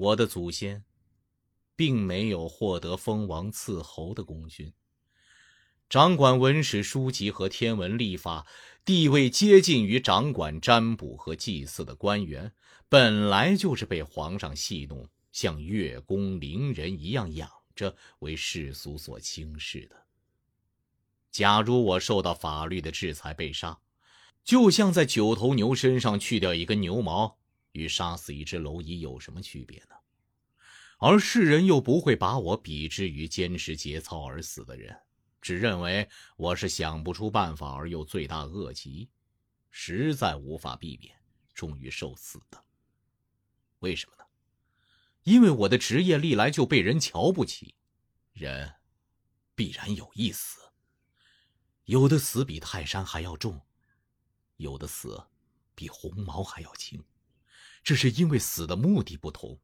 我的祖先，并没有获得封王赐侯的功勋。掌管文史书籍和天文历法，地位接近于掌管占卜和祭祀的官员，本来就是被皇上戏弄，像月宫伶人一样养着，为世俗所轻视的。假如我受到法律的制裁被杀，就像在九头牛身上去掉一根牛毛，与杀死一只蝼蚁有什么区别呢？而世人又不会把我比之于坚持节操而死的人。只认为我是想不出办法而又罪大恶极，实在无法避免，终于受死的。为什么呢？因为我的职业历来就被人瞧不起，人必然有一死。有的死比泰山还要重，有的死比鸿毛还要轻，这是因为死的目的不同。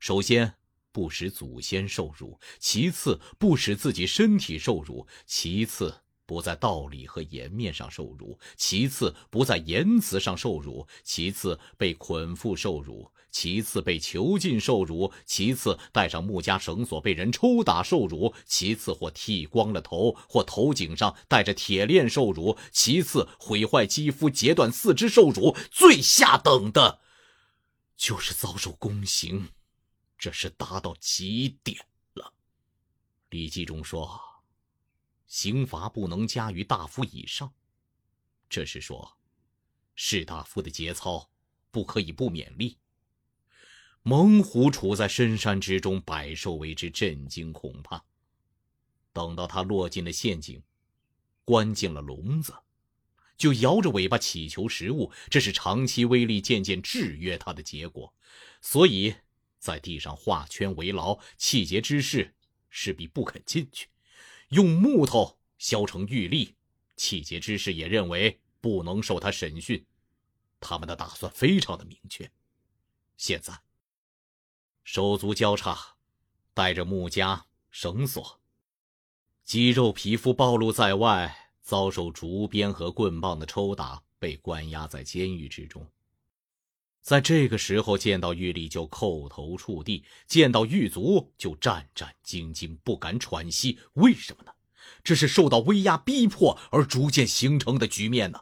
首先。不使祖先受辱，其次不使自己身体受辱，其次不在道理和颜面上受辱，其次不在言辞上受辱，其次被捆缚受辱，其次被囚禁受辱，其次带上木枷绳索被人抽打受辱，其次或剃光了头，或头颈上带着铁链受辱，其次毁坏肌肤、截断四肢受辱，最下等的，就是遭受宫刑。这是达到极点了。《礼记》中说：“刑罚不能加于大夫以上。”这是说，士大夫的节操不可以不勉励。猛虎处在深山之中，百兽为之震惊恐怕。等到它落进了陷阱，关进了笼子，就摇着尾巴乞求食物。这是长期威力渐渐制约它的结果。所以。在地上画圈为牢，气节之士势必不肯进去；用木头削成玉立，气节之士也认为不能受他审讯。他们的打算非常的明确。现在手足交叉，带着木枷绳索，肌肉皮肤暴露在外，遭受竹鞭和棍棒的抽打，被关押在监狱之中。在这个时候见到玉立就叩头触地，见到狱卒就战战兢兢，不敢喘息。为什么呢？这是受到威压逼迫而逐渐形成的局面呢。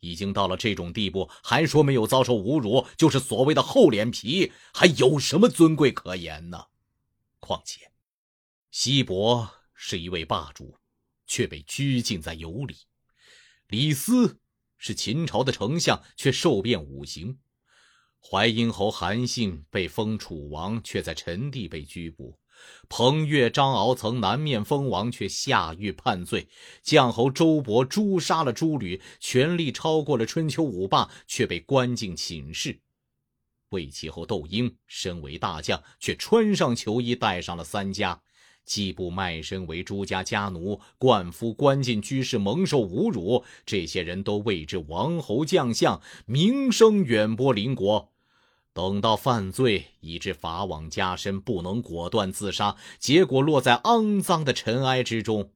已经到了这种地步，还说没有遭受侮辱，就是所谓的厚脸皮，还有什么尊贵可言呢？况且，西伯是一位霸主，却被拘禁在游里；李斯。是秦朝的丞相，却受遍五行；淮阴侯韩信被封楚王，却在陈地被拘捕；彭越、张敖曾南面封王，却下狱判罪；绛侯周勃诛杀了诸吕，权力超过了春秋五霸，却被关进寝室；魏齐侯窦婴身为大将，却穿上囚衣，戴上了三枷。季布卖身为朱家家奴，冠夫关进居室，蒙受侮辱。这些人都位至王侯将相，名声远播邻国。等到犯罪以致法网加身，不能果断自杀，结果落在肮脏的尘埃之中。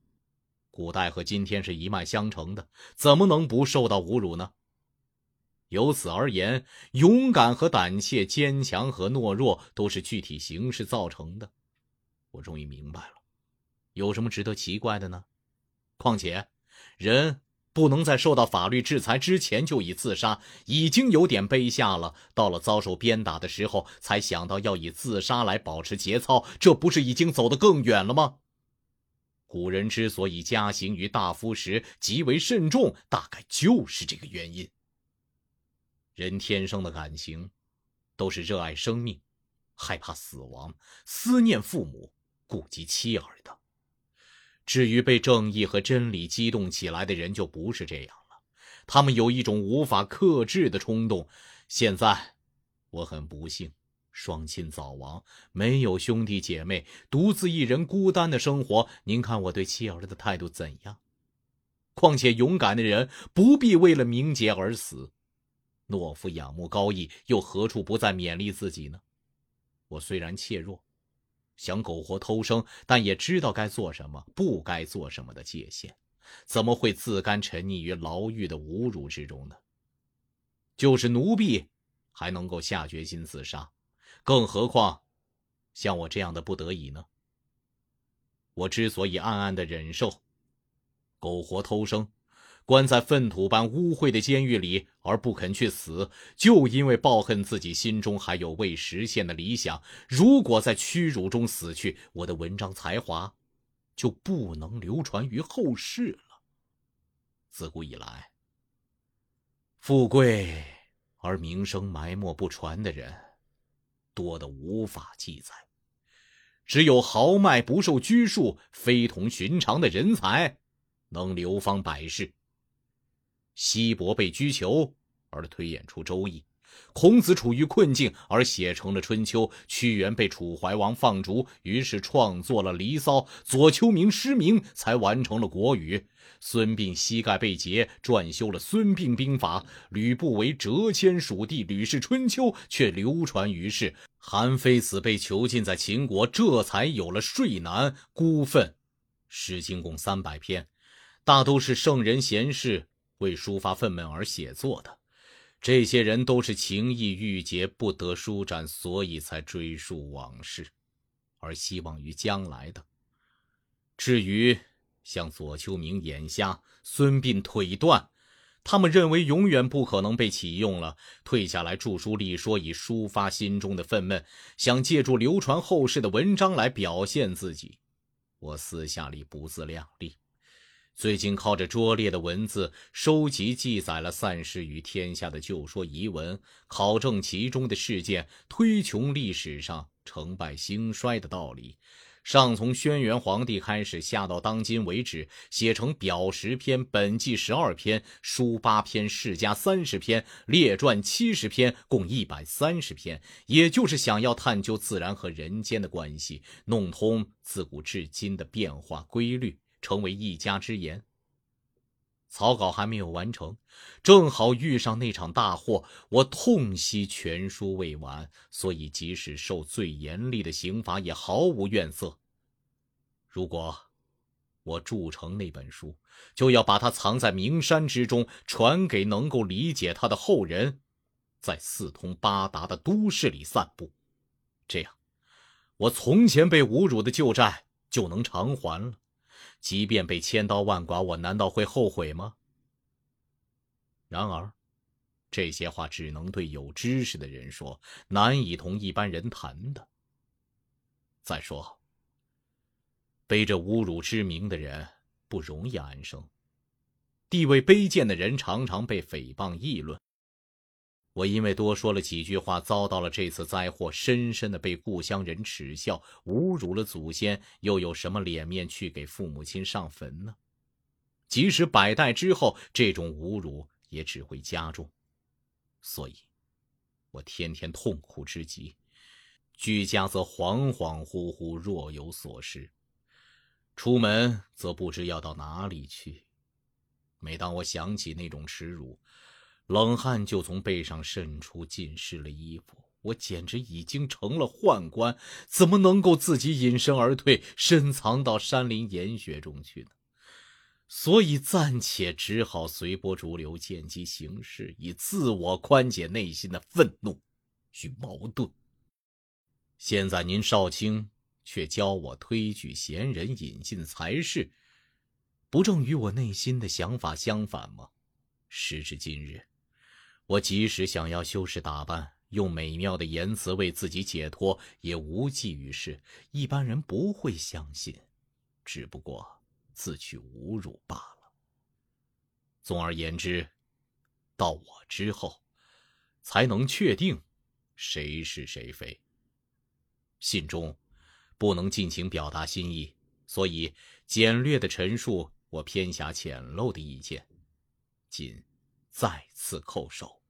古代和今天是一脉相承的，怎么能不受到侮辱呢？由此而言，勇敢和胆怯，坚强和懦弱，都是具体形式造成的。我终于明白了，有什么值得奇怪的呢？况且，人不能在受到法律制裁之前就以自杀，已经有点卑下了。到了遭受鞭打的时候，才想到要以自杀来保持节操，这不是已经走得更远了吗？古人之所以加刑于大夫时极为慎重，大概就是这个原因。人天生的感情，都是热爱生命，害怕死亡，思念父母。顾及妻儿的。至于被正义和真理激动起来的人，就不是这样了。他们有一种无法克制的冲动。现在，我很不幸，双亲早亡，没有兄弟姐妹，独自一人孤单的生活。您看我对妻儿的态度怎样？况且，勇敢的人不必为了名节而死。懦夫仰慕高义，又何处不再勉励自己呢？我虽然怯弱。想苟活偷生，但也知道该做什么，不该做什么的界限，怎么会自甘沉溺于牢狱的侮辱之中呢？就是奴婢，还能够下决心自杀，更何况像我这样的不得已呢？我之所以暗暗的忍受，苟活偷生，关在粪土般污秽的监狱里而不肯去死，就因为抱恨自己心中还有未实现的理想。如果在屈辱中死去，我的文章才华就不能流传于后世了。自古以来，富贵而名声埋没不传的人，多得无法记载。只有豪迈不受拘束、非同寻常的人才，能流芳百世。西伯被拘囚而推演出《周易》，孔子处于困境而写成了《春秋》，屈原被楚怀王放逐，于是创作了《离骚》，左丘明失明才完成了《国语》。孙膑膝盖被截，撰修了《孙膑兵法》；吕不韦谪迁蜀地，《吕氏春秋》却流传于世。韩非子被囚禁在秦国，这才有了《睡南》《孤愤》。《诗经》共三百篇，大都是圣人贤士为抒发愤懑而写作的。这些人都是情意郁结，不得舒展，所以才追溯往事，而希望于将来的。至于……像左丘明眼瞎，孙膑腿断，他们认为永远不可能被启用了，退下来著书立说，以抒发心中的愤懑，想借助流传后世的文章来表现自己。我私下里不自量力，最近靠着拙劣的文字收集记载了散失于天下的旧说遗文，考证其中的事件，推穷历史上成败兴衰的道理。上从轩辕皇帝开始，下到当今为止，写成表十篇，本纪十二篇，书八篇，世家三十篇，列传七十篇，共一百三十篇。也就是想要探究自然和人间的关系，弄通自古至今的变化规律，成为一家之言。草稿还没有完成，正好遇上那场大祸，我痛惜全书未完，所以即使受最严厉的刑罚，也毫无怨色。如果我铸成那本书，就要把它藏在名山之中，传给能够理解它的后人，在四通八达的都市里散布，这样，我从前被侮辱的旧债就能偿还了。即便被千刀万剐，我难道会后悔吗？然而，这些话只能对有知识的人说，难以同一般人谈的。再说，背着侮辱之名的人不容易安生，地位卑贱的人常常被诽谤议论。我因为多说了几句话，遭到了这次灾祸，深深的被故乡人耻笑，侮辱了祖先，又有什么脸面去给父母亲上坟呢？即使百代之后，这种侮辱也只会加重。所以，我天天痛苦之极，居家则恍恍惚惚，若有所失；出门则不知要到哪里去。每当我想起那种耻辱，冷汗就从背上渗出，浸湿了衣服。我简直已经成了宦官，怎么能够自己隐身而退，深藏到山林岩穴中去呢？所以暂且只好随波逐流，见机行事，以自我宽解内心的愤怒与矛盾。现在您少卿却教我推举贤人，引进才士，不正与我内心的想法相反吗？时至今日。我即使想要修饰打扮，用美妙的言辞为自己解脱，也无济于事。一般人不会相信，只不过自取侮辱罢了。总而言之，到我之后，才能确定谁是谁非。信中不能尽情表达心意，所以简略的陈述我偏狭浅陋的意见，仅。再次叩首。